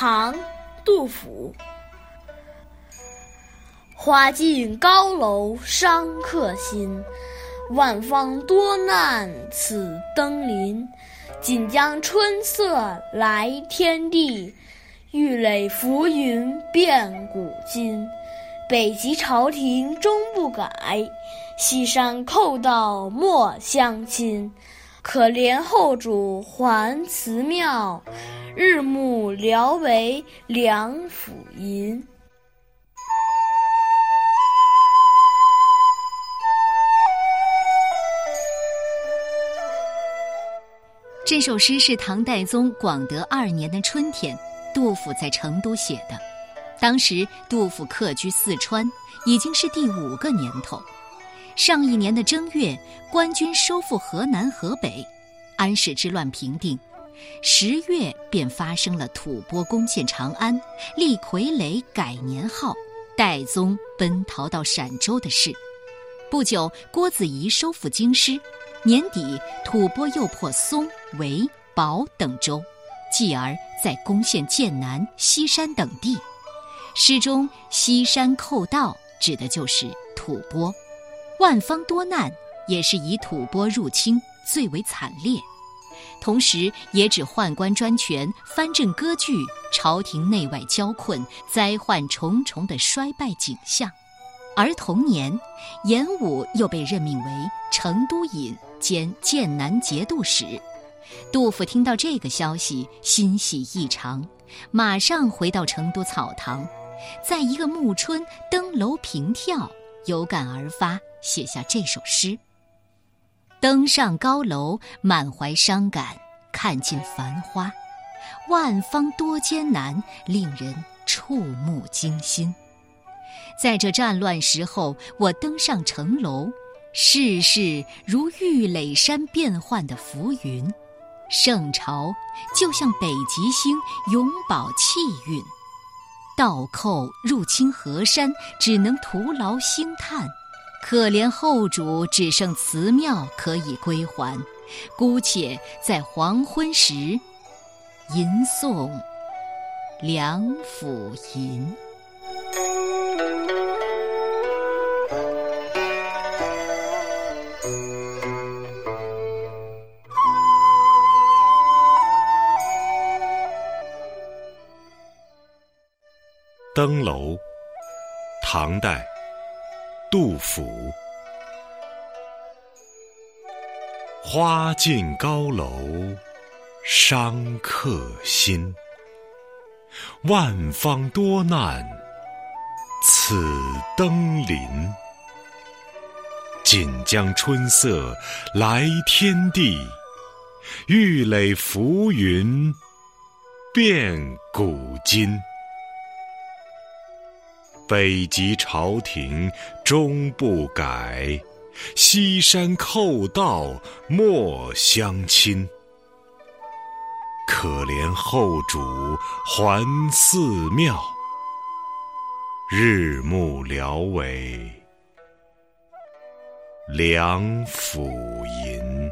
唐·杜甫。花尽高楼伤客心，万方多难此登临。锦江春色来天地，玉垒浮云变古今。北极朝廷终不改，西山寇盗莫相侵。可怜后主还祠庙，日暮聊为梁甫吟。这首诗是唐代宗广德二年的春天，杜甫在成都写的。当时杜甫客居四川，已经是第五个年头。上一年的正月，官军收复河南、河北，安史之乱平定。十月便发生了吐蕃攻陷长安、立傀儡改年号、代宗奔逃到陕州的事。不久，郭子仪收复京师，年底吐蕃又破松、维、保等州，继而在攻陷剑南、西山等地。诗中“西山寇盗”指的就是吐蕃。万方多难，也是以吐蕃入侵最为惨烈，同时也指宦官专权、藩镇割据、朝廷内外交困、灾患重重的衰败景象。而同年，严武又被任命为成都尹兼剑南节度使。杜甫听到这个消息，欣喜异常，马上回到成都草堂，在一个暮春登楼凭眺，有感而发。写下这首诗。登上高楼，满怀伤感，看尽繁花，万方多艰难，令人触目惊心。在这战乱时候，我登上城楼，世事如玉垒山变幻的浮云，圣朝就像北极星永保气运，倒寇入侵河山，只能徒劳兴叹。可怜后主只剩祠庙可以归还，姑且在黄昏时吟诵《梁甫吟》。登楼，唐代。杜甫：花尽高楼伤客心，万方多难此登临。锦江春色来天地，玉垒浮云变古今。北极朝廷终不改，西山寇盗莫相侵。可怜后主还寺庙，日暮聊为梁甫吟。